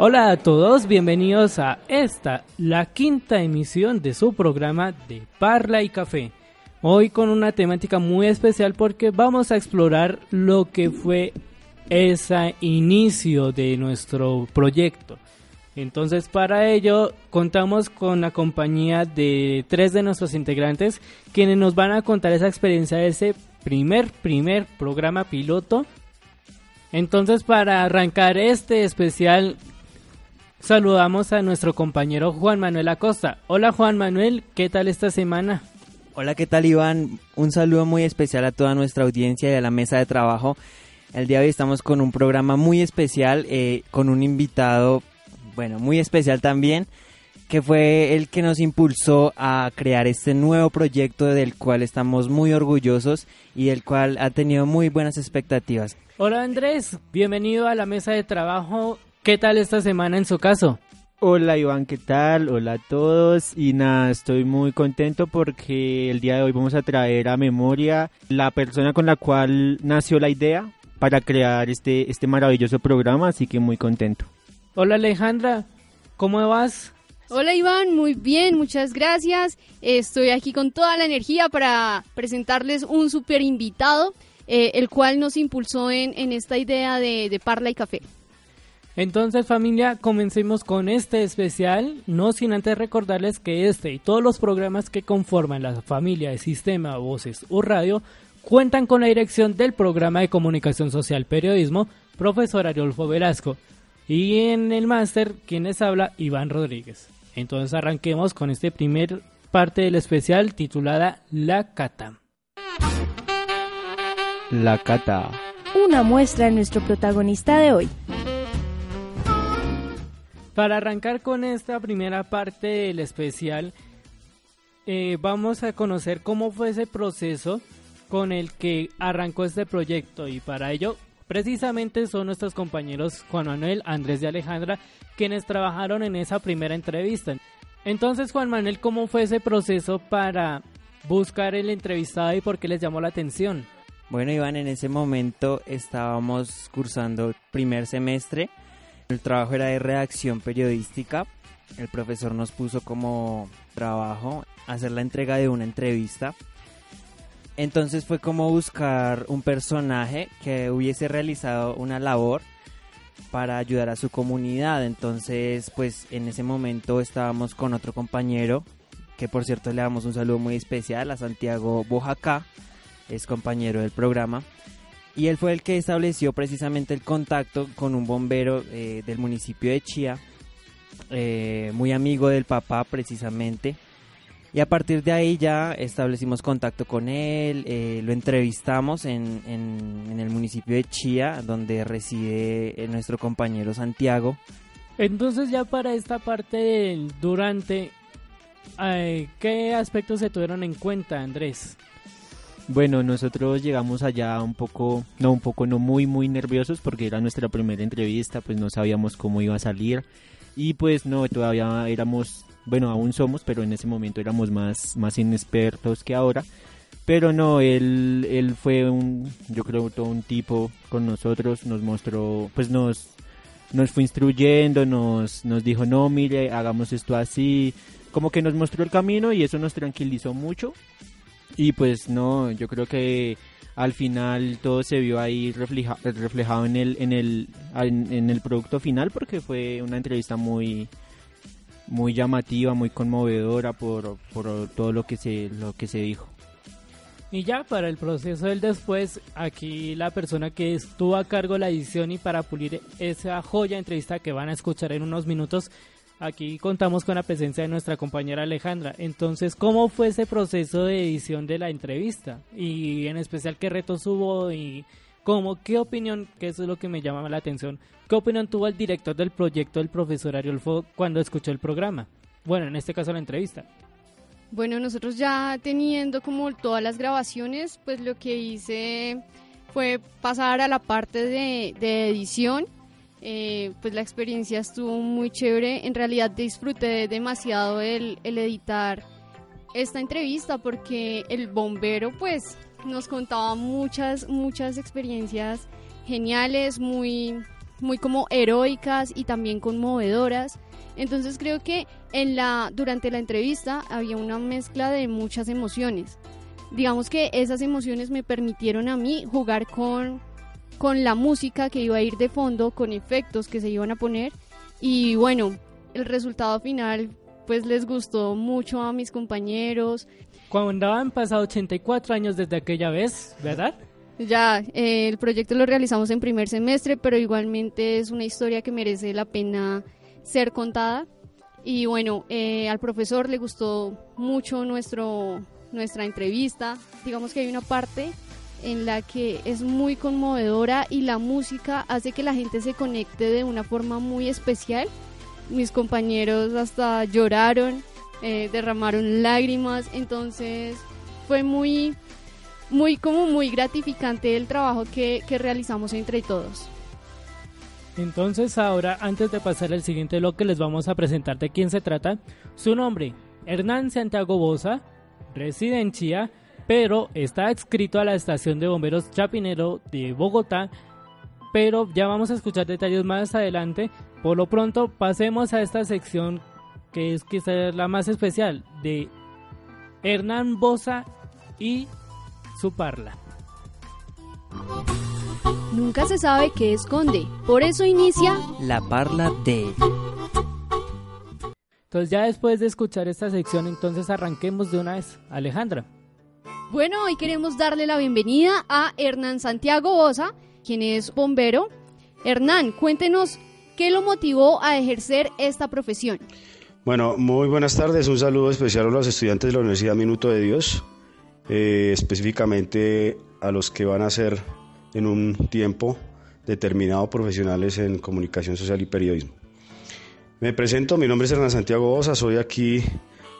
Hola a todos, bienvenidos a esta, la quinta emisión de su programa de Parla y Café. Hoy con una temática muy especial porque vamos a explorar lo que fue ese inicio de nuestro proyecto. Entonces para ello contamos con la compañía de tres de nuestros integrantes quienes nos van a contar esa experiencia de ese primer, primer programa piloto. Entonces para arrancar este especial saludamos a nuestro compañero Juan Manuel Acosta. Hola Juan Manuel, ¿qué tal esta semana? Hola, ¿qué tal Iván? Un saludo muy especial a toda nuestra audiencia y a la mesa de trabajo. El día de hoy estamos con un programa muy especial, eh, con un invitado, bueno, muy especial también, que fue el que nos impulsó a crear este nuevo proyecto del cual estamos muy orgullosos y del cual ha tenido muy buenas expectativas. Hola Andrés, bienvenido a la mesa de trabajo. ¿Qué tal esta semana en su caso? Hola Iván, ¿qué tal? Hola a todos y nada, estoy muy contento porque el día de hoy vamos a traer a memoria la persona con la cual nació la idea para crear este, este maravilloso programa, así que muy contento. Hola Alejandra, ¿cómo vas? Hola Iván, muy bien, muchas gracias. Estoy aquí con toda la energía para presentarles un super invitado, eh, el cual nos impulsó en, en esta idea de, de Parla y Café. Entonces familia, comencemos con este especial, no sin antes recordarles que este y todos los programas que conforman la familia de Sistema Voces U Radio cuentan con la dirección del programa de comunicación social periodismo, profesor Ariolfo Velasco, y en el máster, quienes habla, Iván Rodríguez. Entonces arranquemos con este primer parte del especial titulada La Cata. La Cata. Una muestra de nuestro protagonista de hoy. Para arrancar con esta primera parte del especial, eh, vamos a conocer cómo fue ese proceso con el que arrancó este proyecto y para ello precisamente son nuestros compañeros Juan Manuel, Andrés y Alejandra quienes trabajaron en esa primera entrevista. Entonces Juan Manuel, ¿cómo fue ese proceso para buscar el entrevistado y por qué les llamó la atención? Bueno Iván, en ese momento estábamos cursando primer semestre el trabajo era de redacción periodística. El profesor nos puso como trabajo hacer la entrega de una entrevista. Entonces fue como buscar un personaje que hubiese realizado una labor para ayudar a su comunidad. Entonces, pues en ese momento estábamos con otro compañero, que por cierto le damos un saludo muy especial a Santiago Bojacá, es compañero del programa y él fue el que estableció precisamente el contacto con un bombero eh, del municipio de Chía, eh, muy amigo del papá precisamente. Y a partir de ahí ya establecimos contacto con él, eh, lo entrevistamos en, en, el municipio de Chía, donde reside nuestro compañero Santiago. Entonces ya para esta parte durante, ¿qué aspectos se tuvieron en cuenta, Andrés? Bueno, nosotros llegamos allá un poco, no un poco, no muy, muy nerviosos porque era nuestra primera entrevista, pues no sabíamos cómo iba a salir. Y pues no, todavía éramos, bueno, aún somos, pero en ese momento éramos más, más inexpertos que ahora. Pero no, él, él fue un, yo creo, todo un tipo con nosotros, nos mostró, pues nos, nos fue instruyendo, nos, nos dijo, no, mire, hagamos esto así, como que nos mostró el camino y eso nos tranquilizó mucho y pues no, yo creo que al final todo se vio ahí reflejado en el, en, el, en, el producto final porque fue una entrevista muy, muy llamativa, muy conmovedora por, por todo lo que se, lo que se dijo. Y ya para el proceso del después, aquí la persona que estuvo a cargo de la edición y para pulir esa joya entrevista que van a escuchar en unos minutos, aquí contamos con la presencia de nuestra compañera Alejandra. Entonces, ¿cómo fue ese proceso de edición de la entrevista? Y en especial, ¿qué retos hubo? Y cómo, qué opinión, que eso es lo que me llama la atención, ¿qué opinión tuvo el director del proyecto, el profesor Ariolfo, cuando escuchó el programa? Bueno, en este caso la entrevista. Bueno, nosotros ya teniendo como todas las grabaciones, pues lo que hice fue pasar a la parte de, edición. Eh, pues la experiencia estuvo muy chévere. En realidad disfruté demasiado el, el editar esta entrevista porque el bombero pues nos contaba muchas, muchas experiencias geniales, muy, muy como heroicas y también conmovedoras. Entonces creo que en la, durante la entrevista había una mezcla de muchas emociones. Digamos que esas emociones me permitieron a mí jugar con, con la música que iba a ir de fondo, con efectos que se iban a poner. Y bueno, el resultado final pues les gustó mucho a mis compañeros. Cuando han pasado 84 años desde aquella vez, ¿verdad? Ya, eh, el proyecto lo realizamos en primer semestre, pero igualmente es una historia que merece la pena ser contada. Y bueno, eh, al profesor le gustó mucho nuestro, nuestra entrevista. Digamos que hay una parte en la que es muy conmovedora y la música hace que la gente se conecte de una forma muy especial. Mis compañeros hasta lloraron, eh, derramaron lágrimas, entonces fue muy, muy como muy gratificante el trabajo que, que realizamos entre todos. Entonces ahora, antes de pasar al siguiente bloque, les vamos a presentar de quién se trata. Su nombre, Hernán Santiago Bosa, reside en Chía, pero está adscrito a la estación de bomberos Chapinero de Bogotá. Pero ya vamos a escuchar detalles más adelante. Por lo pronto, pasemos a esta sección que es quizás la más especial de Hernán Bosa y su parla. Nunca se sabe qué esconde, por eso inicia La Parla de... Entonces ya después de escuchar esta sección, entonces arranquemos de una vez. Alejandra. Bueno, hoy queremos darle la bienvenida a Hernán Santiago Bosa, quien es bombero. Hernán, cuéntenos qué lo motivó a ejercer esta profesión. Bueno, muy buenas tardes. Un saludo especial a los estudiantes de la Universidad Minuto de Dios, eh, específicamente a los que van a ser en un tiempo determinado profesionales en comunicación social y periodismo. Me presento, mi nombre es Hernán Santiago Osa, soy aquí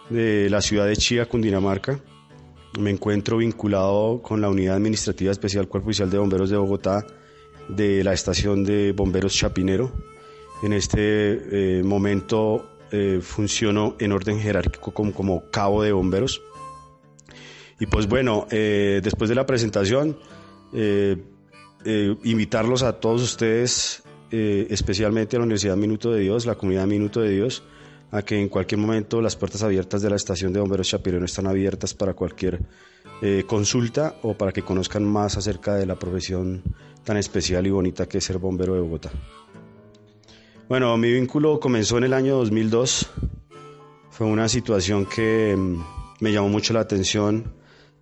de la ciudad de Chía, Cundinamarca. Me encuentro vinculado con la Unidad Administrativa Especial Cuerpo Oficial de Bomberos de Bogotá de la estación de bomberos Chapinero. En este eh, momento eh, funciono en orden jerárquico como, como, cabo de bomberos. Y pues bueno, eh, después de la presentación, eh, invitarlos a todos ustedes, eh, especialmente a la Universidad Minuto de Dios, la comunidad Minuto de Dios, a que en cualquier momento las puertas abiertas de la estación de bomberos Chapirón están abiertas para cualquier eh, consulta o para que conozcan más acerca de la profesión tan especial y bonita que es ser bombero de Bogotá. Bueno, mi vínculo comenzó en el año 2002. Fue una situación que mm, me llamó mucho la atención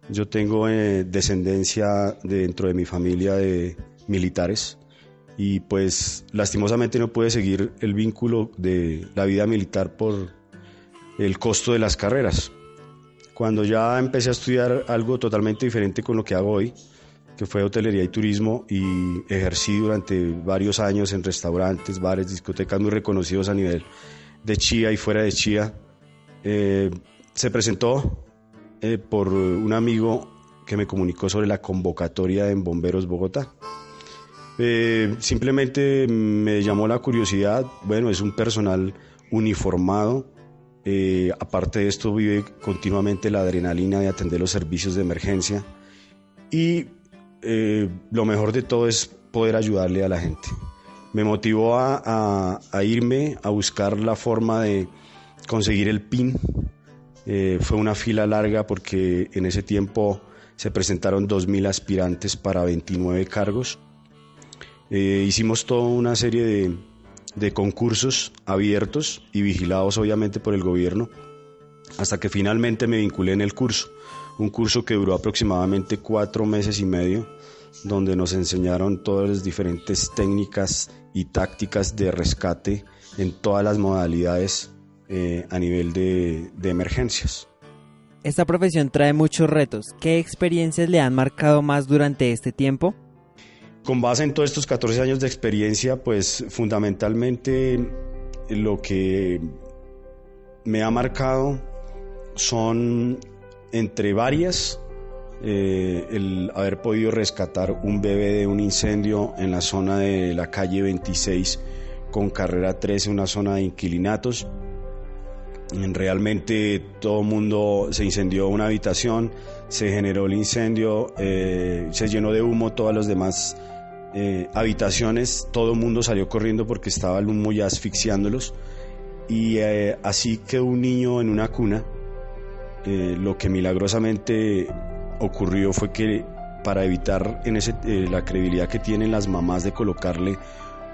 yo tengo eh, descendencia dentro de mi familia de militares y pues lastimosamente no pude seguir el vínculo de la vida militar por el costo de las carreras. Cuando ya empecé a estudiar algo totalmente diferente con lo que hago hoy, que fue hotelería y turismo y ejercí durante varios años en restaurantes, bares, discotecas muy reconocidos a nivel de Chía y fuera de Chía, eh, se presentó eh, por un amigo que me comunicó sobre la convocatoria en Bomberos Bogotá. Eh, simplemente me llamó la curiosidad, bueno, es un personal uniformado, eh, aparte de esto vive continuamente la adrenalina de atender los servicios de emergencia y lo mejor de todo es poder ayudarle a la gente. Me motivó a irme a buscar la forma de conseguir el PIN eh, fue una fila larga porque en ese tiempo se presentaron 2.000 aspirantes para 29 cargos. Eh, hicimos toda una serie de, concursos abiertos y vigilados obviamente por el gobierno hasta que finalmente me vinculé en el curso. Un curso que duró aproximadamente cuatro meses y medio, donde nos enseñaron todas las diferentes técnicas y tácticas de rescate en todas las modalidades eh, a nivel de emergencias. Esta profesión trae muchos retos. ¿Qué experiencias le han marcado más durante este tiempo? Con base en todos estos 14 años de experiencia, pues fundamentalmente lo que me ha marcado son entre varias eh, el haber podido rescatar un bebé de un incendio en la zona de la calle 26 con carrera 13, una zona de inquilinatos. Realmente todo el mundo se incendió una habitación, se generó el incendio, eh, se llenó de humo todas las demás eh, habitaciones, todo el mundo salió corriendo porque estaba el humo ya asfixiándolos y así quedó un niño en una cuna. lo que milagrosamente ocurrió fue que para evitar en ese, eh, la credibilidad que tienen las mamás de colocarle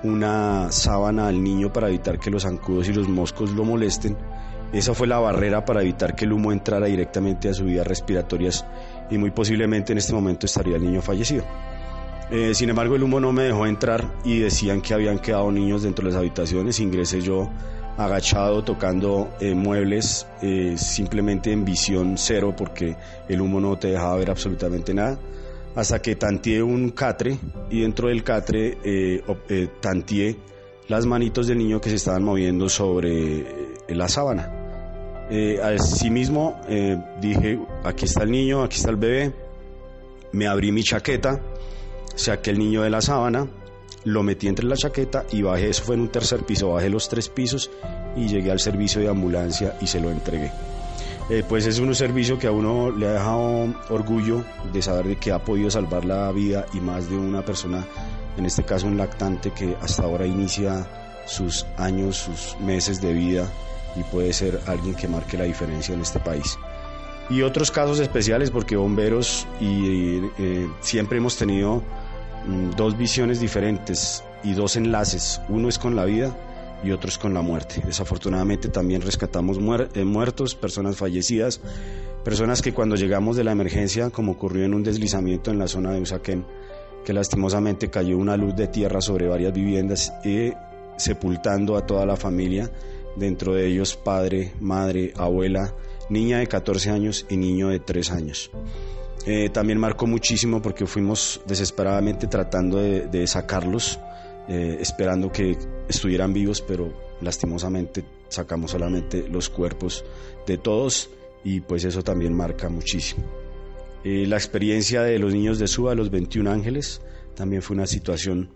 una sábana al niño para evitar que los zancudos y los moscos lo molesten, esa fue la barrera para evitar que el humo entrara directamente a sus vías respiratorias y muy posiblemente en este momento estaría el niño fallecido. Eh, sin embargo, el humo no me dejó entrar y decían que habían quedado niños dentro de las habitaciones. Ingresé yo agachado tocando eh, muebles eh, simplemente en visión cero porque el humo no te dejaba ver absolutamente nada. Hasta que tanteé un catre y dentro del catre eh, eh tanteé las manitos del niño que se estaban moviendo sobre la sábana. Asimismo dije aquí está el niño aquí está el bebé me abrí mi chaqueta saqué el niño de la sábana lo metí entre la chaqueta y bajé, eso fue en un tercer piso, bajé los tres pisos y llegué al servicio de ambulancia y se lo entregué. Eh, pues es un servicio que a uno le ha dejado orgullo de saber que ha podido salvar la vida y más de una persona, en este caso un lactante que hasta ahora inicia sus años, sus meses de vida y puede ser alguien que marque la diferencia en este país. Y otros casos especiales porque bomberos y eh, siempre hemos tenido dos visiones diferentes y dos enlaces. Uno es con la vida y otro es con la muerte. Desafortunadamente también rescatamos eh, muertos, personas fallecidas, personas que cuando llegamos de la emergencia, como ocurrió en un deslizamiento en la zona de Usaquén, que lastimosamente cayó una luz de tierra sobre varias viviendas y sepultando a toda la familia, dentro de ellos padre, madre, abuela, niña de 14 años y niño de 3 años. Eh, también marcó muchísimo porque fuimos desesperadamente tratando de, sacarlos, eh, esperando que estuvieran vivos, pero lastimosamente sacamos solamente los cuerpos de todos y pues eso también marca muchísimo. Eh, la experiencia de los niños de Suba, los 21 ángeles, también fue una situación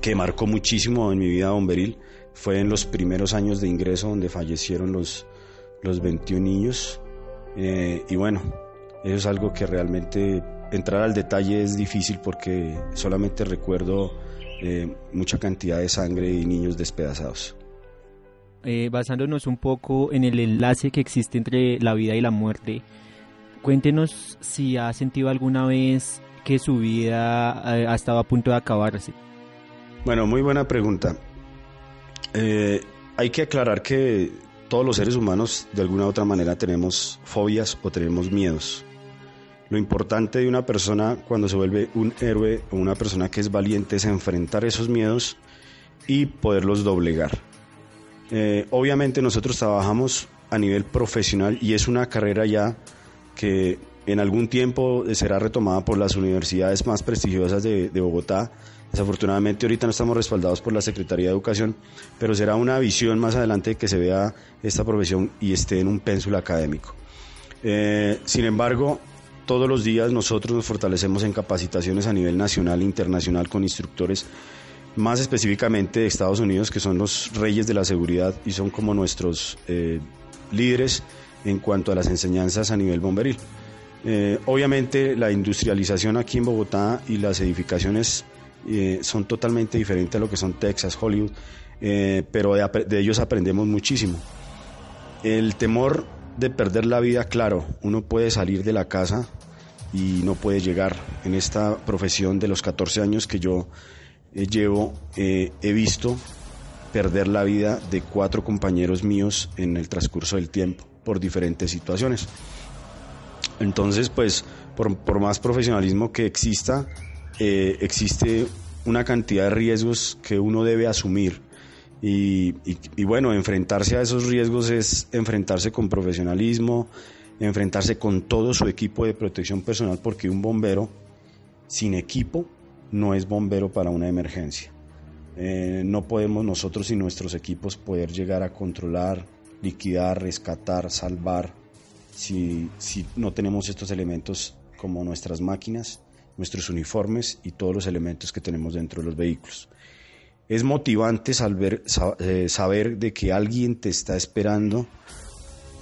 que marcó muchísimo en mi vida bomberil. Fue en los primeros años de ingreso donde fallecieron los, los 21 niños. y bueno, eso es algo que realmente entrar al detalle es difícil porque solamente recuerdo eh, mucha cantidad de sangre y niños despedazados. Eh, basándonos un poco en el enlace que existe entre la vida y la muerte, cuéntenos si ha sentido alguna vez que su vida eh, ha estado a punto de acabarse. Bueno, muy buena pregunta. hay que aclarar que todos los seres humanos de alguna u otra manera tenemos fobias o tenemos miedos. Lo importante de una persona cuando se vuelve un héroe o una persona que es valiente es enfrentar esos miedos y poderlos doblegar. Eh, obviamente nosotros trabajamos a nivel profesional y es una carrera ya que en algún tiempo será retomada por las universidades más prestigiosas de, Bogotá. Desafortunadamente ahorita no estamos respaldados por la Secretaría de Educación, pero será una visión más adelante que se vea esta profesión y esté en un pénsul académico. Eh, sin embargo, todos los días nosotros nos fortalecemos en capacitaciones a nivel nacional e internacional con instructores, más específicamente de Estados Unidos, que son los reyes de la seguridad y son como nuestros eh, líderes en cuanto a las enseñanzas a nivel bomberil. Eh, obviamente la industrialización aquí en Bogotá y las edificaciones eh, son totalmente diferentes a lo que son Texas, Hollywood, pero de ellos aprendemos muchísimo. El temor de perder la vida, claro, uno puede salir de la casa y no puede llegar. En esta profesión de los 14 años que yo eh, llevo, eh, he visto perder la vida de cuatro compañeros míos en el transcurso del tiempo por diferentes situaciones. Entonces, pues, por, más profesionalismo que exista, eh, existe una cantidad de riesgos que uno debe asumir. Y, bueno, enfrentarse a esos riesgos es enfrentarse con profesionalismo, enfrentarse con todo su equipo de protección personal, porque un bombero sin equipo no es bombero para una emergencia. Eh, no podemos nosotros y nuestros equipos poder llegar a controlar, liquidar, rescatar, salvar, si no tenemos estos elementos como nuestras máquinas, nuestros uniformes y todos los elementos que tenemos dentro de los vehículos. Es motivante saber, eh, saber de que alguien te está esperando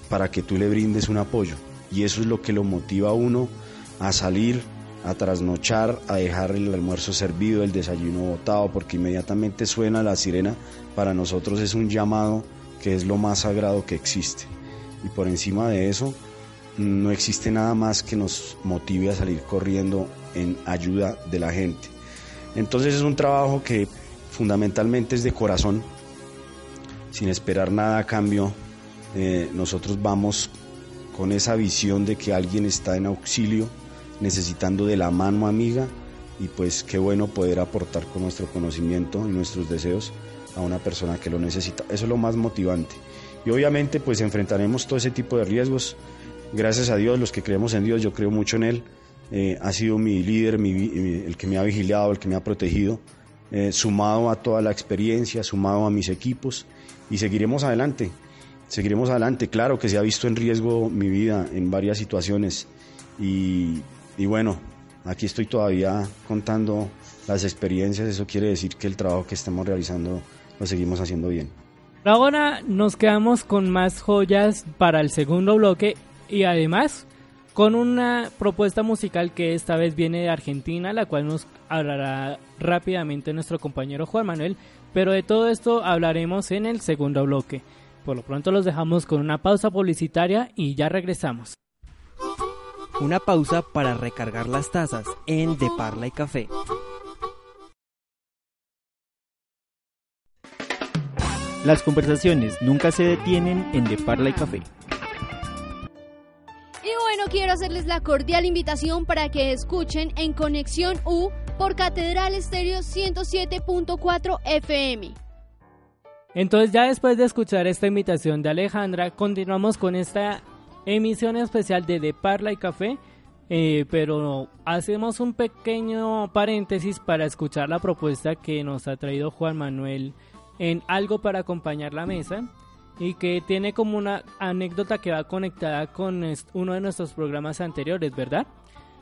para que tú le brindes un apoyo. Y eso es lo que lo motiva a uno a salir, a trasnochar, a dejar el almuerzo servido, el desayuno botado, porque inmediatamente suena la sirena. Para nosotros es un llamado que es lo más sagrado que existe. Y por encima de eso, no existe nada más que nos motive a salir corriendo en ayuda de la gente. Entonces es un trabajo que fundamentalmente es de corazón, sin esperar nada a cambio. Eh, nosotros vamos con esa visión de que alguien está en auxilio, necesitando de la mano amiga y pues qué bueno poder aportar con nuestro conocimiento y nuestros deseos a una persona que lo necesita. Eso es lo más motivante. Y obviamente pues enfrentaremos todo ese tipo de riesgos. Gracias a Dios, los que creemos en Dios, yo creo mucho en Él. Eh, ha sido mi líder, el que me ha vigilado, el que me ha protegido, eh, sumado a toda la experiencia, sumado a mis equipos y seguiremos adelante, seguiremos adelante. Claro que se ha visto en riesgo mi vida en varias situaciones y, y bueno, aquí estoy todavía contando las experiencias, eso quiere decir que el trabajo que estamos realizando lo seguimos haciendo bien. Ahora nos quedamos con más joyas para el segundo bloque y además con una propuesta musical que esta vez viene de Argentina, la cual nos hablará rápidamente nuestro compañero Juan Manuel, pero de todo esto hablaremos en el segundo bloque. Por lo pronto los dejamos con una pausa publicitaria y ya regresamos. Una pausa para recargar las tazas en De Parla y Café. Las conversaciones nunca se detienen en De Parla y Café quiero hacerles la cordial invitación para que escuchen en Conexión U por Catedral Estéreo 107.4 FM. Entonces ya después de escuchar esta invitación de Alejandra, continuamos con esta emisión especial de De Parla y Café, eh, pero hacemos un pequeño paréntesis para escuchar la propuesta que nos ha traído Juan Manuel en Algo para acompañar la mesa y que tiene como una anécdota que va conectada con uno de nuestros programas anteriores, ¿verdad?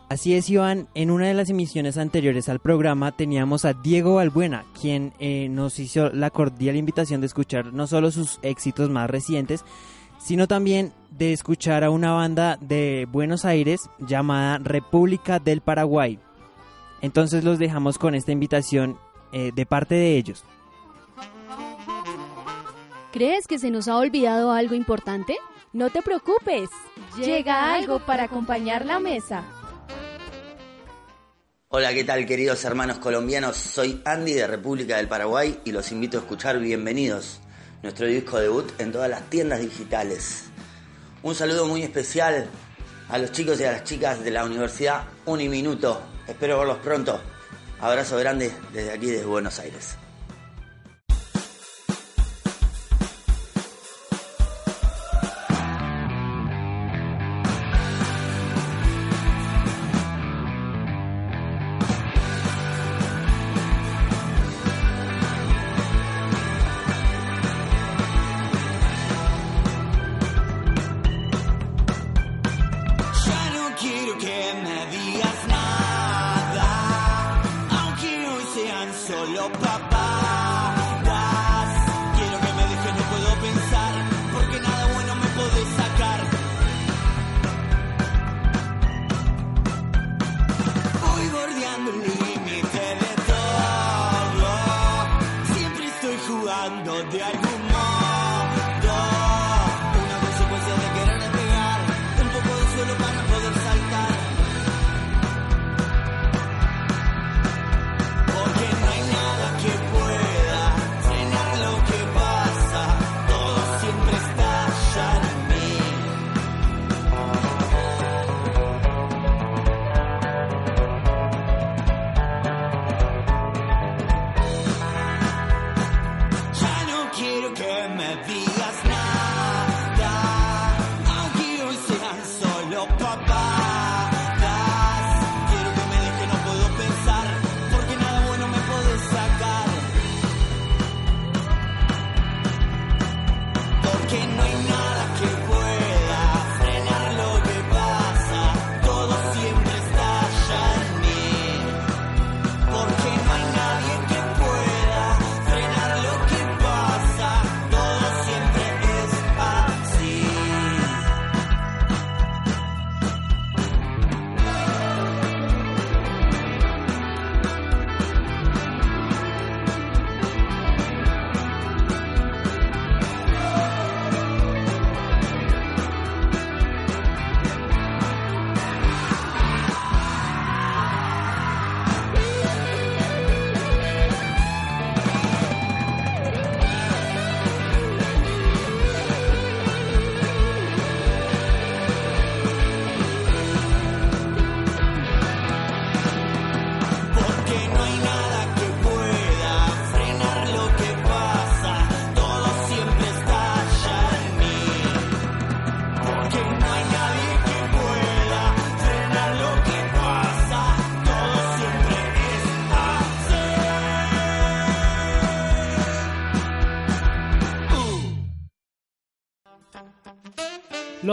Así es, Iván. En una de las emisiones anteriores al programa teníamos a Diego Balbuena, quien eh, nos hizo la cordial invitación de escuchar no solo sus éxitos más recientes, sino también de escuchar a una banda de Buenos Aires llamada República del Paraguay. Entonces los dejamos con esta invitación eh, de parte de ellos. ¿Crees que se nos ha olvidado algo importante? No te preocupes. Llega algo para acompañar la mesa. Hola, ¿qué tal queridos hermanos colombianos? Soy Andy de República del Paraguay y los invito a escuchar Bienvenidos, nuestro disco debut en todas las tiendas digitales. Un saludo muy especial a los chicos y a las chicas de la Universidad Uniminuto. Espero verlos pronto. Abrazo grande desde aquí, desde Buenos Aires.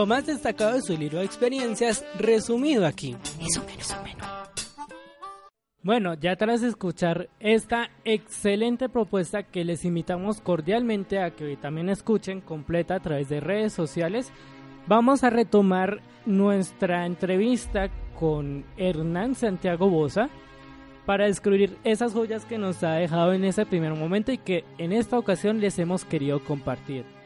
Más destacado de su libro de experiencias resumido aquí. Bueno, ya tras escuchar esta excelente propuesta que les invitamos cordialmente a que también escuchen completa a través de redes sociales, vamos a retomar nuestra entrevista con Hernán Santiago Bosa para descubrir esas joyas que nos ha dejado en ese primer momento y que en esta ocasión les hemos querido compartir.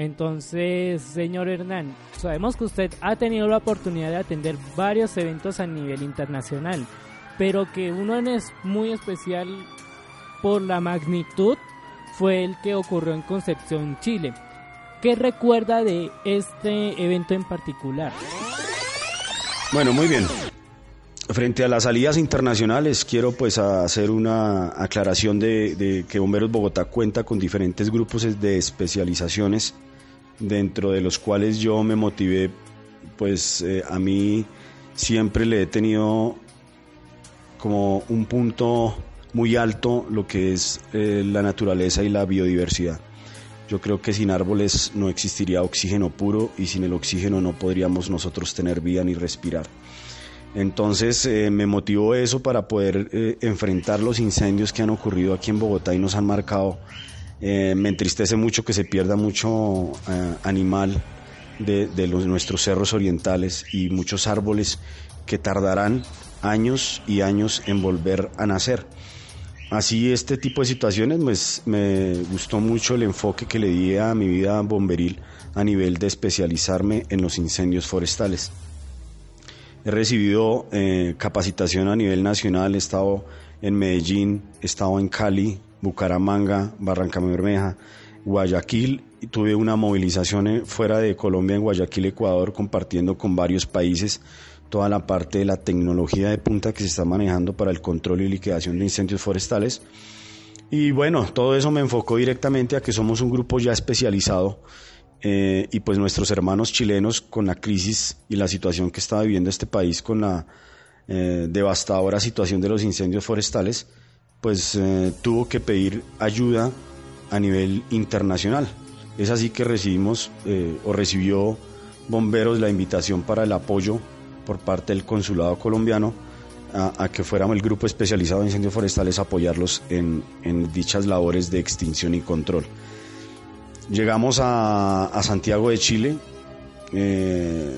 Entonces, señor Hernán, sabemos que usted ha tenido la oportunidad de atender varios eventos a nivel internacional pero que uno es muy especial por la magnitud fue el que ocurrió en Concepción, Chile. ¿Qué recuerda de este evento en particular? Bueno, muy bien. Frente a las salidas internacionales, quiero pues hacer una aclaración de, que Bomberos Bogotá cuenta con diferentes grupos de especializaciones, dentro de los cuales yo me motivé, pues eh, a mí siempre le he tenido como un punto muy alto lo que es eh, la naturaleza y la biodiversidad. Yo creo que sin árboles no existiría oxígeno puro y sin el oxígeno no podríamos nosotros tener vida ni respirar. Entonces eh, me motivó eso para poder enfrentar los incendios que han ocurrido aquí en Bogotá y nos han marcado. Me entristece mucho que se pierda mucho animal de, nuestros cerros orientales y muchos árboles que tardarán años y años en volver a nacer. Así este tipo de situaciones pues, me gustó mucho el enfoque que le di a mi vida bomberil a nivel de especializarme en los incendios forestales. He recibido eh, capacitación a nivel nacional, he estado en Medellín, he estado en Cali, Bucaramanga, Barranca Bermeja, Guayaquil tuve una movilización fuera de Colombia en Guayaquil, Ecuador, compartiendo con varios países toda la parte de la tecnología de punta que se está manejando para el control y liquidación de incendios forestales. Y bueno, todo eso me enfocó directamente a que somos un grupo ya especializado eh, y pues nuestros hermanos chilenos con la crisis y la situación que está viviendo este país con la eh, devastadora situación de los incendios forestales, pues eh, tuvo que pedir ayuda a nivel internacional. Es así que recibimos o recibió Bomberos la invitación para el apoyo por parte del consulado colombiano a, que fuéramos el grupo especializado en incendios forestales a apoyarlos en, dichas labores de extinción y control. Llegamos a, Santiago de Chile, eh,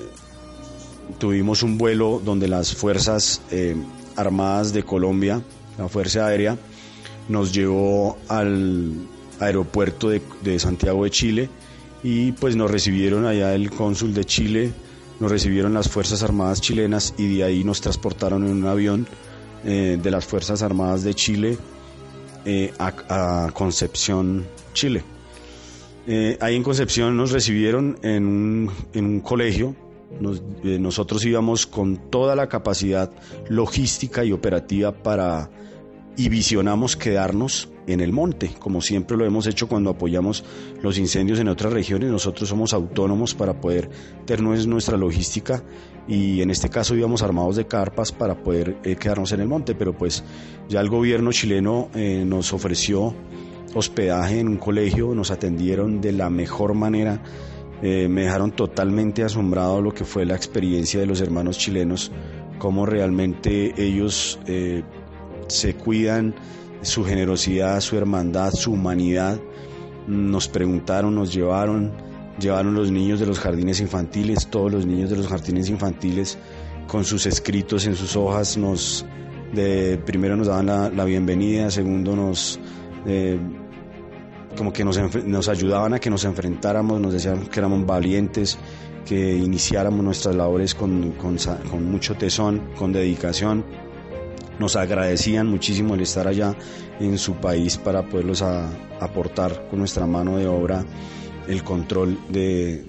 tuvimos un vuelo donde las Fuerzas eh, Armadas de Colombia, la Fuerza Aérea, nos llevó al aeropuerto de, Santiago de Chile y pues nos recibieron allá el cónsul de Chile, nos recibieron las Fuerzas Armadas chilenas y de ahí nos transportaron en un avión eh, de las Fuerzas Armadas de Chile eh, a, Concepción, Chile. Eh, ahí en Concepción nos recibieron en un, colegio. Nosotros íbamos con toda la capacidad logística y operativa para y visionamos quedarnos en el monte, como siempre lo hemos hecho cuando apoyamos los incendios en otras regiones. Nosotros somos autónomos para poder tener nuestra logística y en este caso íbamos armados de carpas para poder eh, quedarnos en el monte, pero pues ya el gobierno chileno eh, nos ofreció hospedaje en un colegio, nos atendieron de la mejor manera. Eh, me dejaron totalmente asombrado lo que fue la experiencia de los hermanos chilenos, cómo realmente ellos se cuidan, su generosidad, su hermandad, su humanidad. Nos preguntaron, nos llevaron, llevaron los niños de los jardines infantiles, todos los niños de los jardines infantiles con sus escritos en sus hojas nos de primero nos daban la, bienvenida, segundo nos eh, como que nos, nos, ayudaban a que nos enfrentáramos, nos decían que éramos valientes, que iniciáramos nuestras labores con, mucho tesón, con dedicación. Nos agradecían muchísimo el estar allá en su país para poderlos aportar con nuestra mano de obra el control de,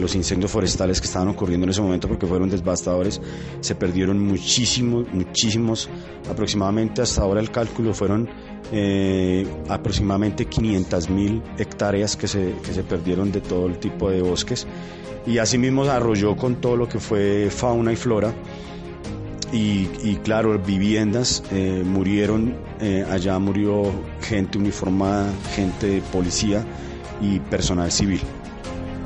los incendios forestales que estaban ocurriendo en ese momento porque fueron devastadores. Se perdieron muchísimos, muchísimos, aproximadamente hasta ahora el cálculo fueron eh, aproximadamente 500 mil hectáreas que se, que se perdieron de todo el tipo de bosques. Y asimismo arrolló con todo lo que fue fauna y flora y, claro, viviendas eh, murieron, eh, allá murió gente uniformada, gente de policía y personal civil.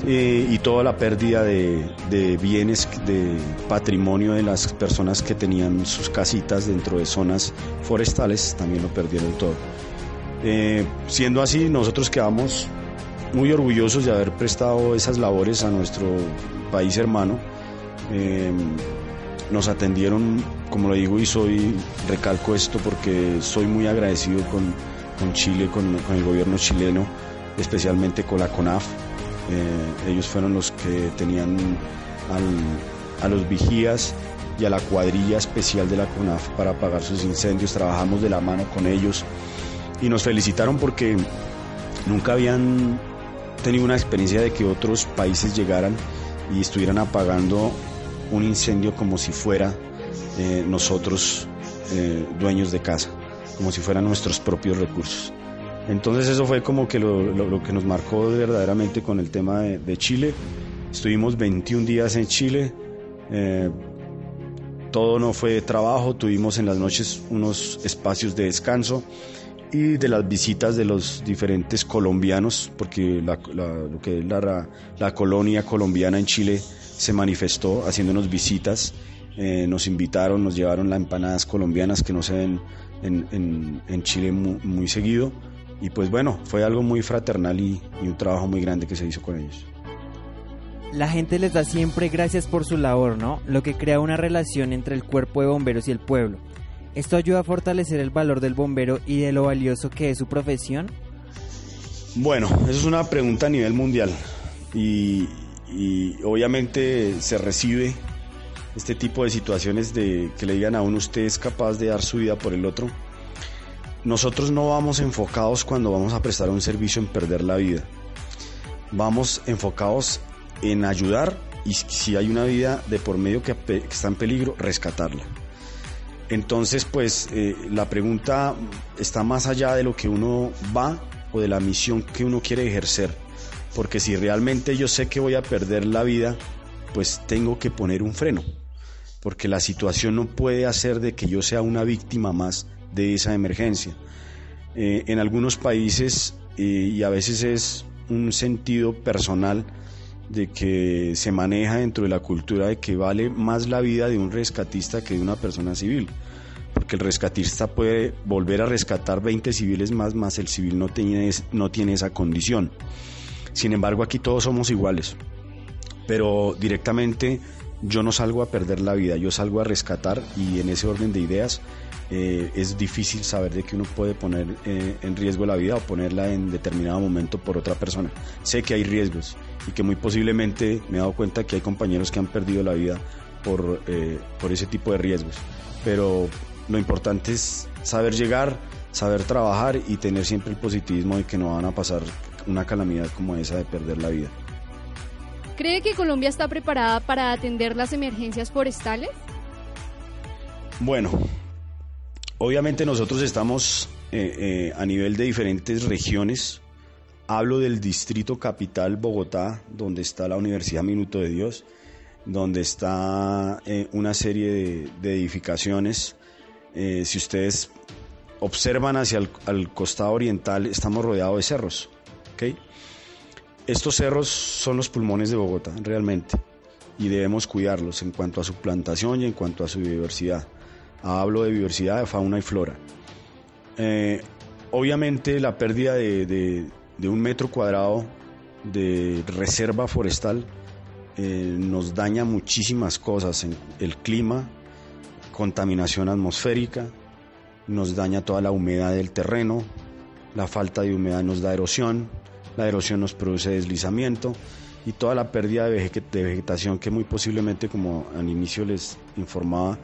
eh, y toda la pérdida de, bienes, de patrimonio de las personas que tenían sus casitas dentro de zonas forestales, también lo perdieron todo. Eh, siendo así, nosotros quedamos muy orgullosos de haber prestado esas labores a nuestro país hermano. Eh, nos atendieron, como lo digo, y soy, recalco esto porque soy muy agradecido con, con Chile, con el gobierno chileno, especialmente con la CONAF eh, ellos fueron los que tenían a los vigías y a la cuadrilla especial de la CONAF para apagar sus incendios. Trabajamos de la mano con ellos y nos felicitaron porque nunca habían tenido una experiencia de que otros países llegaran y estuvieran apagando un incendio como si fuera eh, nosotros eh, dueños de casa, como si fueran nuestros propios recursos. Entonces eso fue como que lo, que nos marcó verdaderamente con el tema de, Chile. Estuvimos 21 días en Chile. Eh, todo no fue trabajo, tuvimos en las noches unos espacios de descanso y de las visitas de los diferentes colombianos, porque la, lo que es la, colonia colombiana en Chile se manifestó haciéndonos visitas, eh, nos invitaron, nos llevaron las empanadas colombianas que no se ven en, Chile muy seguido. Y pues bueno, fue algo muy fraternal y, un trabajo muy grande que se hizo con ellos. La gente les da siempre gracias por su labor, ¿no? Lo que crea una relación entre el cuerpo de bomberos y el pueblo. ¿Esto ayuda a fortalecer el valor del bombero y de lo valioso que es su profesión? Bueno, eso es una pregunta a nivel mundial y, y obviamente se recibe este tipo de situaciones de que le digan a uno usted es capaz de dar su vida por el otro nosotros no vamos enfocados cuando vamos a prestar un servicio en perder la vida. Vamos enfocados en ayudar y si hay una vida de por medio que, está en peligro, rescatarla. Entonces, pues eh, la pregunta está más allá de lo que uno va o de la misión que uno quiere ejercer. Porque si realmente yo sé que voy a perder la vida, pues tengo que poner un freno. Porque la situación no puede hacer de que yo sea una víctima más de esa emergencia. Eh, en algunos países, eh, y a veces es un sentido personal, de que se maneja dentro de la cultura de que vale más la vida de un rescatista que de una persona civil. Porque el rescatista puede volver a rescatar 20 civiles más, más el civil no tiene, no tiene esa condición. Sin embargo, aquí todos somos iguales. Pero directamente yo no salgo a perder la vida, yo salgo a rescatar y en ese orden de ideas eh, es difícil saber de que uno puede poner eh, en riesgo la vida o ponerla en determinado momento por otra persona. Sé que hay riesgos y que muy posiblemente me he dado cuenta que hay compañeros que han perdido la vida por, eh, por ese tipo de riesgos. Pero lo importante es saber llegar, saber trabajar y tener siempre el positivismo de que no van a pasar una calamidad como esa de perder la vida. ¿Cree que Colombia está preparada para atender las emergencias forestales? Bueno, Obviamente nosotros estamos eh, eh, a nivel de diferentes regiones. Hablo del distrito capital Bogotá, donde está la Universidad Minuto de Dios, donde está eh, una serie de, edificaciones. si ustedes observan hacia el costado oriental, estamos rodeados de cerros. Estos cerros son los pulmones de Bogotá, realmente, y debemos cuidarlos en cuanto a su plantación y en cuanto a su biodiversidad hablo de diversidad de fauna y flora. Eh, obviamente la pérdida de, un metro cuadrado de reserva forestal eh, nos daña muchísimas cosas, el clima, contaminación atmosférica, nos daña toda la humedad del terreno, la falta de humedad nos da erosión, la erosión nos produce deslizamiento y toda la pérdida de, vegetación que muy posiblemente, como al inicio les informaba,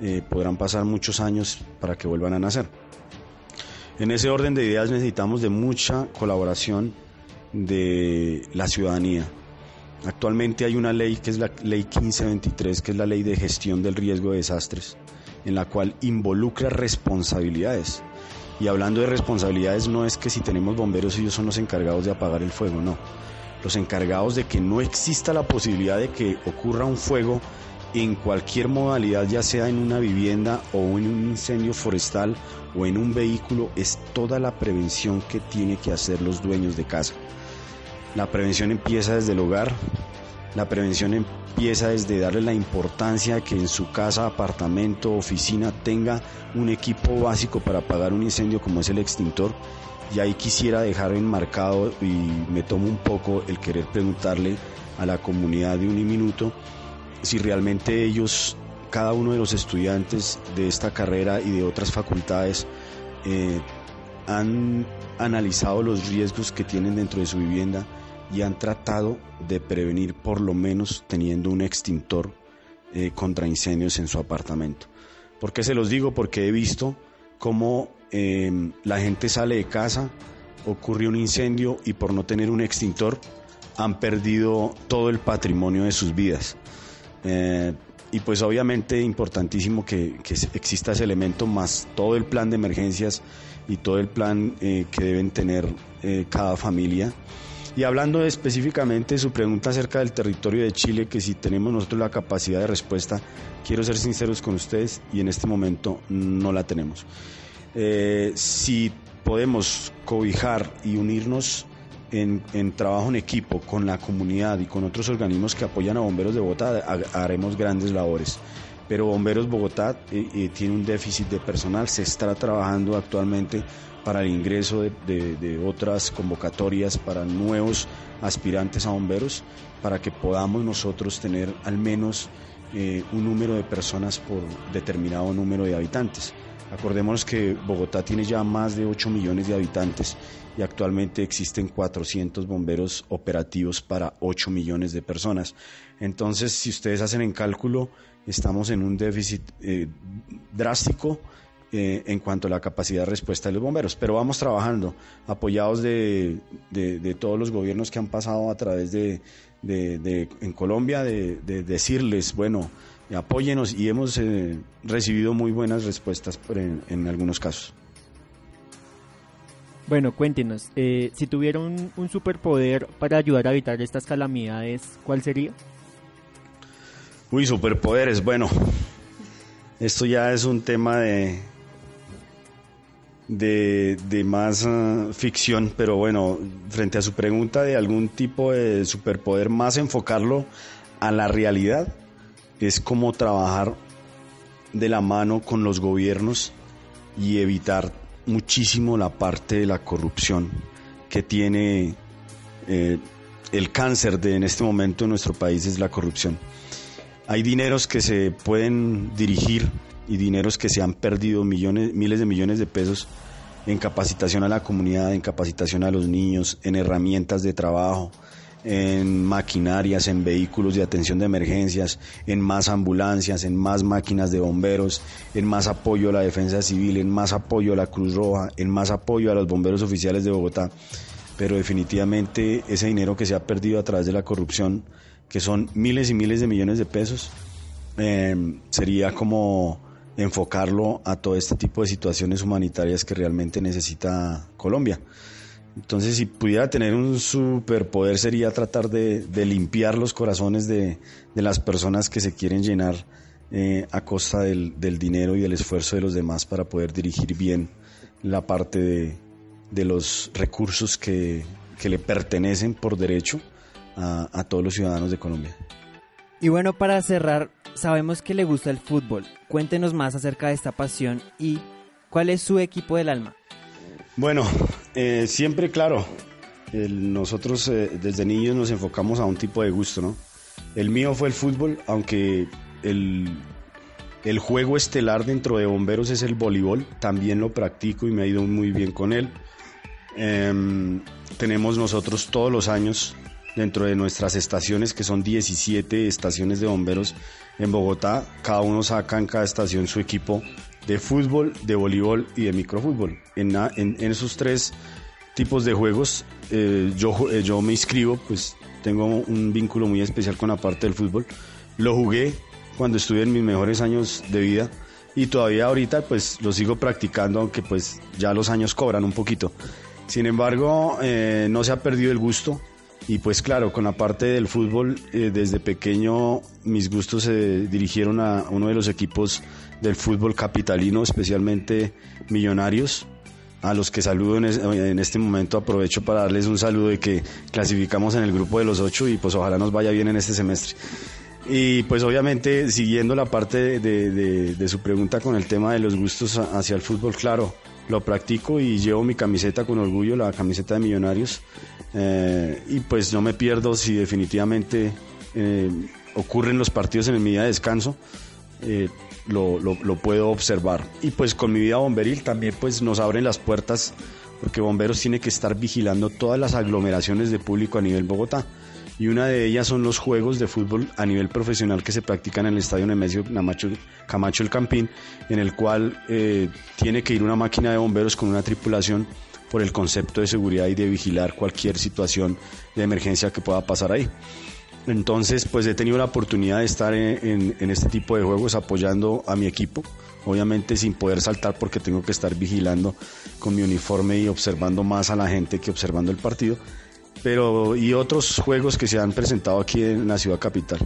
eh, podrán pasar muchos años para que vuelvan a nacer. En ese orden de ideas necesitamos de mucha colaboración de la ciudadanía. Actualmente hay una ley que es la ley 1523, que es la ley de gestión del riesgo de desastres, en la cual involucra responsabilidades. Y hablando de responsabilidades no es que si tenemos bomberos ellos son los encargados de apagar el fuego, no. Los encargados de que no exista la posibilidad de que ocurra un fuego en cualquier modalidad, ya sea en una vivienda o en un incendio forestal o en un vehículo, es toda la prevención que tiene que hacer los dueños de casa. La prevención empieza desde el hogar, la prevención empieza desde darle la importancia que en su casa, apartamento, oficina tenga un equipo básico para apagar un incendio como es el extintor. Y ahí quisiera dejar enmarcado y me tomo un poco el querer preguntarle a la comunidad de un minuto si realmente ellos, cada uno de los estudiantes de esta carrera y de otras facultades, eh, han analizado los riesgos que tienen dentro de su vivienda y han tratado de prevenir por lo menos teniendo un extintor eh, contra incendios en su apartamento. ¿Por qué se los digo? Porque he visto cómo eh, la gente sale de casa, ocurre un incendio y por no tener un extintor han perdido todo el patrimonio de sus vidas. Eh, y pues obviamente importantísimo que, exista ese elemento más todo el plan de emergencias y todo el plan que deben tener cada familia y hablando específicamente de su pregunta acerca del territorio de Chile, que si tenemos nosotros la capacidad de respuesta, quiero ser sinceros con ustedes y en este momento no la tenemos. Eh, si podemos cobijar y unirnos en, trabajo en equipo con la comunidad y con otros organismos que apoyan a Bomberos de Bogotá, haremos grandes labores. Pero Bomberos Bogotá eh, eh, tiene un déficit de personal, se está trabajando actualmente para el ingreso de, otras convocatorias para nuevos aspirantes a bomberos, para que podamos nosotros tener al menos eh, un número de personas por determinado número de habitantes. Acordémonos que Bogotá tiene ya más de 8 millones de habitantes y actualmente existen 400 bomberos operativos para 8 millones de personas. Entonces, si ustedes hacen el cálculo, estamos en un déficit eh, drástico eh, en cuanto a la capacidad de respuesta de los bomberos. Pero vamos trabajando, apoyados de, todos los gobiernos que han pasado a través de, en Colombia, de, decirles, bueno, apóyenos y hemos eh, recibido muy buenas respuestas en, algunos casos. Bueno, cuéntenos, eh, si tuviera un, un, superpoder para ayudar a evitar estas calamidades, ¿cuál sería? Uy, superpoderes, bueno, esto ya es un tema de, de, más ah, ficción, pero bueno, frente a su pregunta de algún tipo de superpoder, más enfocarlo a la realidad, es como trabajar de la mano con los gobiernos y evitar muchísimo la parte de la corrupción que tiene eh, el cáncer de en este momento en nuestro país es la corrupción. Hay dineros que se pueden dirigir y dineros que se han perdido, millones, miles de millones de pesos en capacitación a la comunidad, en capacitación a los niños, en herramientas de trabajo, en maquinarias, en vehículos de atención de emergencias, en más ambulancias, en más máquinas de bomberos, en más apoyo a la defensa civil, en más apoyo a la Cruz Roja, en más apoyo a los bomberos oficiales de Bogotá. Pero definitivamente ese dinero que se ha perdido a través de la corrupción, que son miles y miles de millones de pesos, eh, sería como enfocarlo a todo este tipo de situaciones humanitarias que realmente necesita Colombia. Entonces, si pudiera tener un superpoder sería tratar de, limpiar los corazones de, las personas que se quieren llenar eh, a costa del, dinero y del esfuerzo de los demás para poder dirigir bien la parte de, los recursos que, le pertenecen por derecho a todos los ciudadanos de Colombia. Y bueno, para cerrar, sabemos que le gusta el fútbol. Cuéntenos más acerca de esta pasión y cuál es su equipo del alma. Bueno, eh, siempre claro, nosotros eh, desde niños nos enfocamos a un tipo de gusto, ¿no? El mío fue el fútbol, aunque el, el juego estelar dentro de bomberos es el voleibol, también lo practico y me ha ido muy bien con él. Em, tenemos nosotros todos los años dentro de nuestras estaciones, que son 17 estaciones de bomberos en Bogotá. Cada uno saca en cada estación su equipo de fútbol, de voleibol y de microfútbol. En, en, esos tres tipos de juegos eh, yo, eh, yo me inscribo, pues tengo un vínculo muy especial con la parte del fútbol. Lo jugué cuando estuve en mis mejores años de vida y todavía ahorita pues lo sigo practicando, aunque pues ya los años cobran un poquito. Sin embargo, eh, no se ha perdido el gusto, y pues claro, con la parte del fútbol, desde pequeño mis gustos se dirigieron a uno de los equipos del fútbol capitalino, especialmente Millonarios. a los que saludo en, este momento aprovecho para darles un saludo de que clasificamos en el grupo de los ocho y pues ojalá nos vaya bien en este semestre. Y pues obviamente siguiendo la parte de, su pregunta con el tema de los gustos hacia el fútbol, claro, lo practico y llevo mi camiseta con orgullo, la camiseta de Millonarios. Eh, y pues no me pierdo si definitivamente eh, ocurren los partidos en mi día de descanso. Eh, lo, lo, puedo observar. Y pues con mi vida bomberil también pues nos abren las puertas porque Bomberos tiene que estar vigilando todas las aglomeraciones de público a nivel Bogotá. Y una de ellas son los juegos de fútbol a nivel profesional que se practican en el Estadio Nemesio Camacho El Campín, en el cual eh, tiene que ir una máquina de bomberos con una tripulación por el concepto de seguridad y de vigilar cualquier situación de emergencia que pueda pasar ahí. Entonces, pues he tenido la oportunidad de estar en, este tipo de juegos apoyando a mi equipo, obviamente sin poder saltar porque tengo que estar vigilando con mi uniforme y observando más a la gente que observando el partido, pero y otros juegos que se han presentado aquí en la ciudad capital.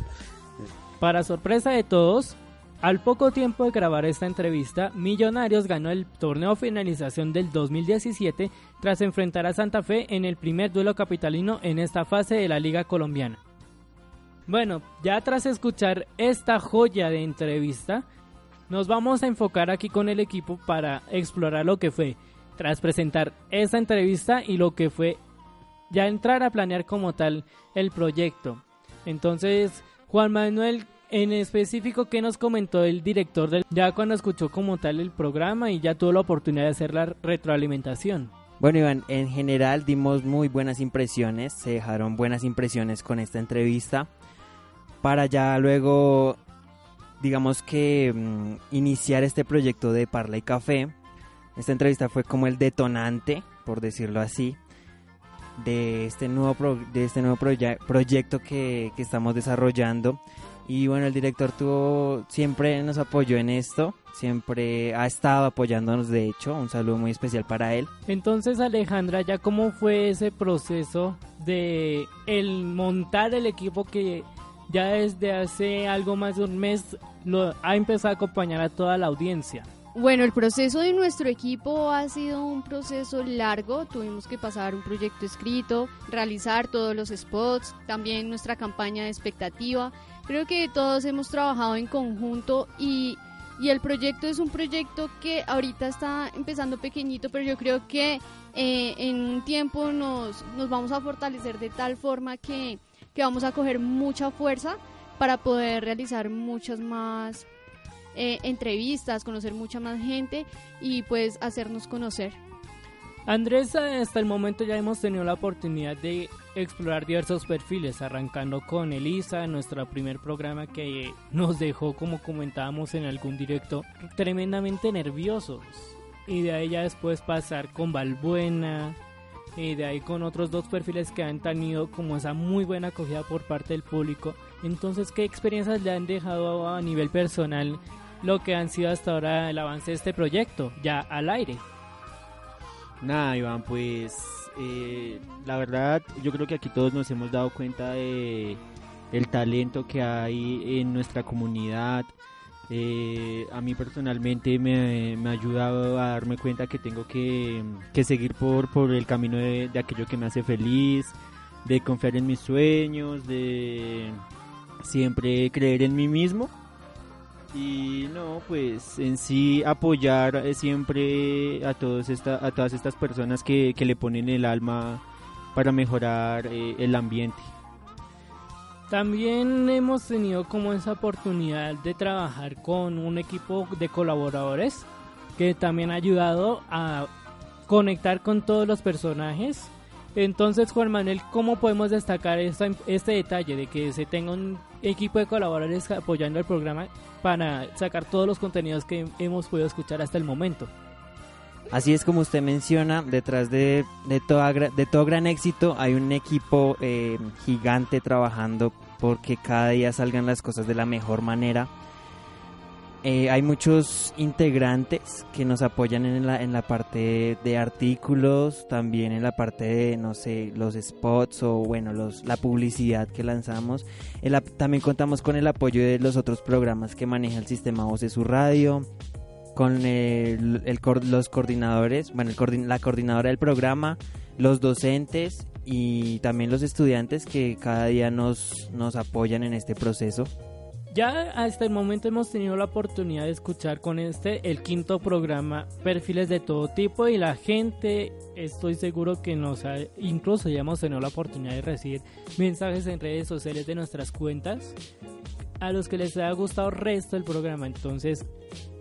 Para sorpresa de todos, al poco tiempo de grabar esta entrevista, Millonarios ganó el torneo finalización del 2017 tras enfrentar a Santa Fe en el primer duelo capitalino en esta fase de la Liga Colombiana. Bueno, ya tras escuchar esta joya de entrevista, nos vamos a enfocar aquí con el equipo para explorar lo que fue, tras presentar esta entrevista y lo que fue ya entrar a planear como tal el proyecto. Entonces, Juan Manuel, en específico, ¿qué nos comentó el director del ya cuando escuchó como tal el programa y ya tuvo la oportunidad de hacer la retroalimentación? Bueno, Iván, en general dimos muy buenas impresiones, se dejaron buenas impresiones con esta entrevista para ya luego, digamos que, mm, iniciar este proyecto de Parla y Café. Esta entrevista fue como el detonante, por decirlo así, de este nuevo, de este nuevo proyecto que, que estamos desarrollando. Y bueno, el director tuvo, siempre nos apoyó en esto, siempre ha estado apoyándonos de hecho, un saludo muy especial para él. Entonces Alejandra, ¿ya cómo fue ese proceso de el montar el equipo que ya desde hace algo más de un mes lo ha empezado a acompañar a toda la audiencia. Bueno, el proceso de nuestro equipo ha sido un proceso largo. Tuvimos que pasar un proyecto escrito, realizar todos los spots, también nuestra campaña de expectativa. Creo que todos hemos trabajado en conjunto y, y el proyecto es un proyecto que ahorita está empezando pequeñito, pero yo creo que eh, en un tiempo nos, nos vamos a fortalecer de tal forma que que vamos a coger mucha fuerza para poder realizar muchas más eh, entrevistas, conocer mucha más gente y pues hacernos conocer. Andrés, hasta el momento ya hemos tenido la oportunidad de explorar diversos perfiles, arrancando con Elisa, nuestro primer programa que nos dejó, como comentábamos en algún directo, tremendamente nerviosos. Y de ahí ya después pasar con Valbuena, y de ahí con otros dos perfiles que han tenido como esa muy buena acogida por parte del público. Entonces, ¿qué experiencias le han dejado a nivel personal lo que han sido hasta ahora el avance de este proyecto, ya al aire? Nada, Iván, pues eh, la verdad yo creo que aquí todos nos hemos dado cuenta de el talento que hay en nuestra comunidad, eh, a mí personalmente me, ha ayudado a darme cuenta que tengo que, seguir por, por el camino de, aquello que me hace feliz, de confiar en mis sueños, de siempre creer en mí mismo. Y no, pues en sí apoyar eh, siempre a, todos esta, a todas estas personas que, le ponen el alma para mejorar eh, el ambiente. También hemos tenido como esa oportunidad de trabajar con un equipo de colaboradores que también ha ayudado a conectar con todos los personajes. Entonces, Juan Manuel, ¿cómo podemos destacar este detalle de que se tenga un equipo de colaboradores apoyando el programa para sacar todos los contenidos que hemos podido escuchar hasta el momento? Así es como usted menciona, detrás de, de, de todo gran éxito hay un equipo eh, gigante trabajando porque cada día salgan las cosas de la mejor manera. Eh, hay muchos integrantes que nos apoyan en la, en la parte de artículos, también en la parte de, no sé, los spots o bueno, los, la publicidad que lanzamos. también contamos con el apoyo de los otros programas que maneja el sistema Voces Su Radio, con el, el los coordinadores, bueno, el la coordinadora del programa, los docentes y también los estudiantes que cada día nos, nos apoyan en este proceso. Ya hasta el momento hemos tenido la oportunidad de escuchar con este el quinto programa perfiles de todo tipo y la gente estoy seguro que nos ha, incluso ya hemos tenido la oportunidad de recibir mensajes en redes sociales de nuestras cuentas a los que les ha gustado el resto del programa. Entonces,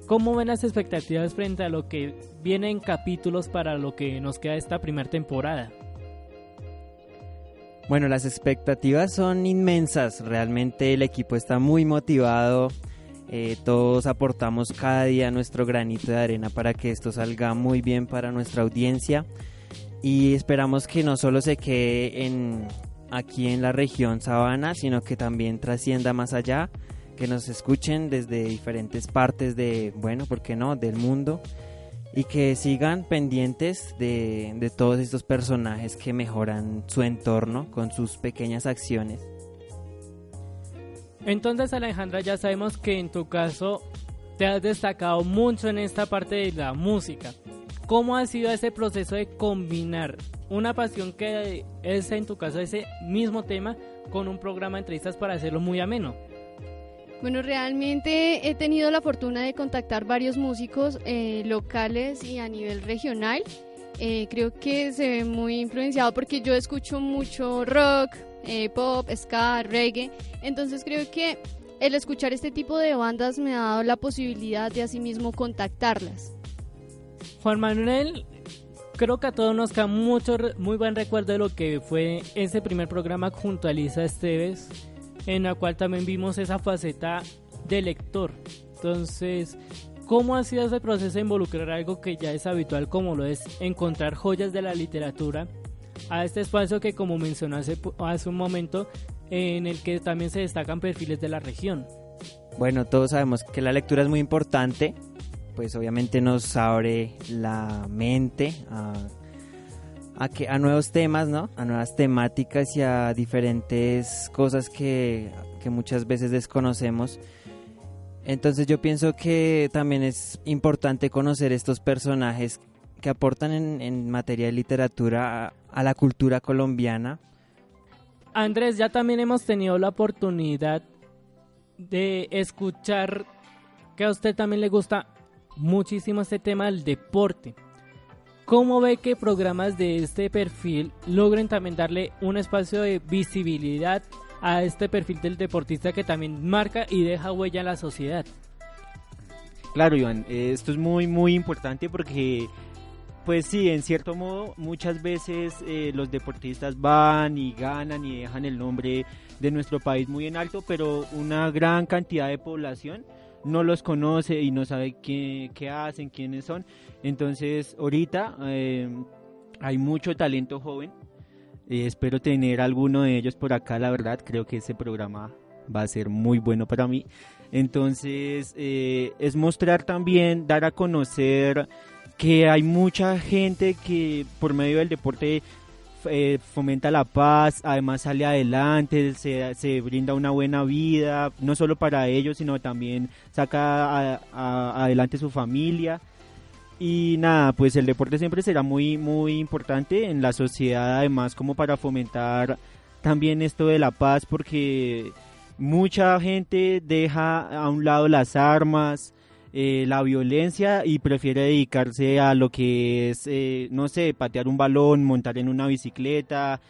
¿cómo ven las expectativas frente a lo que viene en capítulos para lo que nos queda esta primera temporada? Bueno, las expectativas son inmensas. Realmente el equipo está muy motivado. Eh, todos aportamos cada día nuestro granito de arena para que esto salga muy bien para nuestra audiencia. Y esperamos que no solo se quede en, aquí en la región Sabana, sino que también trascienda más allá, que nos escuchen desde diferentes partes de, bueno, ¿por qué no?, del mundo y que sigan pendientes de, de todos estos personajes que mejoran su entorno con sus pequeñas acciones. Entonces Alejandra, ya sabemos que en tu caso te has destacado mucho en esta parte de la música. ¿Cómo ha sido ese proceso de combinar una pasión que es en tu caso ese mismo tema con un programa de entrevistas para hacerlo muy ameno. Bueno, realmente he tenido la fortuna de contactar varios músicos eh, locales y a nivel regional. Eh, creo que se ve muy influenciado porque yo escucho mucho rock, eh, pop, ska, reggae. Entonces creo que el escuchar este tipo de bandas me ha dado la posibilidad de asimismo contactarlas. Juan Manuel, creo que a todos nos queda mucho, muy buen recuerdo de lo que fue ese primer programa junto a Lisa Esteves, en la cual también vimos esa faceta de lector. Entonces, ¿cómo ha sido ese proceso de involucrar algo que ya es habitual como lo es encontrar joyas de la literatura a este espacio que como mencioné hace, hace un momento, en el que también se destacan perfiles de la región? Bueno, todos sabemos que la lectura es muy importante pues obviamente nos abre la mente a, que, a nuevos temas, ¿no? A nuevas temáticas y a diferentes cosas que, muchas veces desconocemos. Entonces yo pienso que también es importante conocer estos personajes que aportan en, materia de literatura a, a, la cultura colombiana. Andrés, ya también hemos tenido la oportunidad de escuchar que a usted también le gusta muchísimo este tema del deporte. ¿Cómo ve que programas de este perfil logren también darle un espacio de visibilidad a este perfil del deportista que también marca y deja huella en la sociedad? Claro, Iván, esto es muy, muy importante porque, pues sí, en cierto modo, muchas veces eh, los deportistas van y ganan y dejan el nombre de nuestro país muy en alto, pero una gran cantidad de población no los conoce y no sabe qué, hacen, quiénes son. Entonces, ahorita eh, hay mucho talento joven. Eh, espero tener alguno de ellos por acá, la verdad. Creo que ese programa va a ser muy bueno para mí. Entonces, eh, es mostrar también, dar a conocer que hay mucha gente que por medio del deporte eh, fomenta la paz, además sale adelante, se, se, brinda una buena vida, no solo para ellos, sino también saca adelante su familia. Y nada, pues el deporte siempre será muy, muy importante en la sociedad, además como para fomentar también esto de la paz, porque mucha gente deja a un lado las armas, eh, la violencia y prefiere dedicarse a lo que es, eh, no sé, patear un balón, montar en una bicicleta,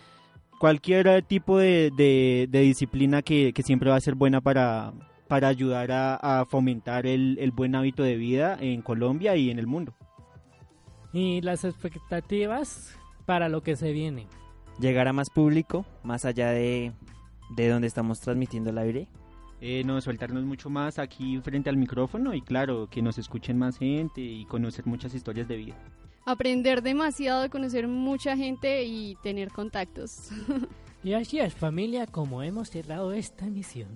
cualquier tipo de, disciplina que, siempre va a ser buena para, para ayudar a, fomentar el, el, buen hábito de vida en Colombia y en el mundo. ¿Y las expectativas para lo que se viene? Llegar a más público, más allá de, de donde estamos transmitiendo el aire eh, no, soltarnos mucho más aquí frente al micrófono y claro, que nos escuchen más gente y conocer muchas historias de vida. Aprender demasiado, conocer mucha gente y tener contactos. y así es, familia, como hemos cerrado esta emisión.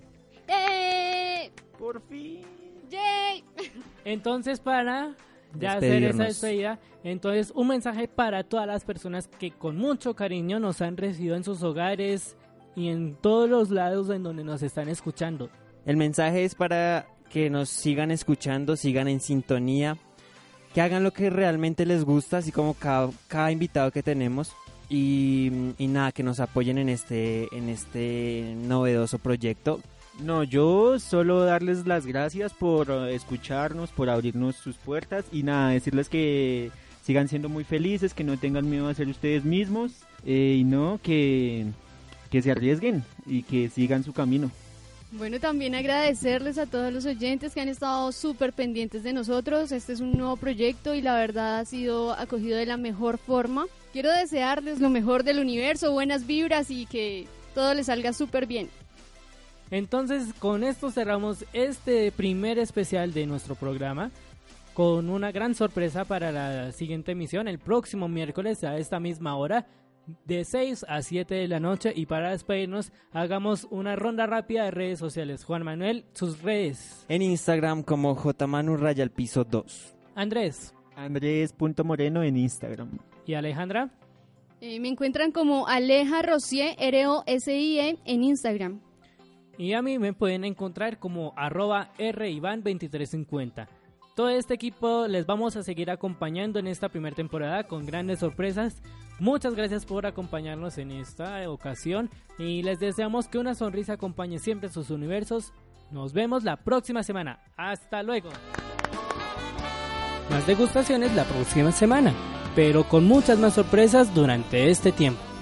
¡Eh! ¡Por fin! ¡Yay! Entonces, para ya hacer esa despedida, entonces un mensaje para todas las personas que con mucho cariño nos han recibido en sus hogares, y en todos los lados en donde nos están escuchando. El mensaje es para que nos sigan escuchando, sigan en sintonía, que hagan lo que realmente les gusta, así como cada, cada invitado que tenemos. Y, y nada, que nos apoyen en este, en este novedoso proyecto. No, yo solo darles las gracias por eh, escucharnos, por abrirnos sus puertas y nada, decirles que sigan siendo muy felices, que no tengan miedo a ser ustedes mismos eh, y no, que, que se arriesguen y que sigan su camino. Bueno, también agradecerles a todos los oyentes que han estado súper pendientes de nosotros. Este es un nuevo proyecto y la verdad ha sido acogido de la mejor forma. Quiero desearles lo mejor del universo, buenas vibras y que todo les salga súper bien. Entonces, con esto cerramos este primer especial de nuestro programa con una gran sorpresa para la siguiente emisión el próximo miércoles a esta misma hora de 6 a 7 de la noche y para despedirnos hagamos una ronda rápida de redes sociales. Juan Manuel, sus redes. En Instagram como jmanu raya al piso 2. Andrés. Andrés.moreno en Instagram. ¿Y Alejandra? Eh, me encuentran como Aleja Rosier, R-O-S-I-E, en Instagram. Y a mí me pueden encontrar como arroba rivan2350. Todo este equipo les vamos a seguir acompañando en esta primera temporada con grandes sorpresas. Muchas gracias por acompañarnos en esta ocasión y les deseamos que una sonrisa acompañe siempre sus universos. Nos vemos la próxima semana. Hasta luego. Más degustaciones la próxima semana, pero con muchas más sorpresas durante este tiempo.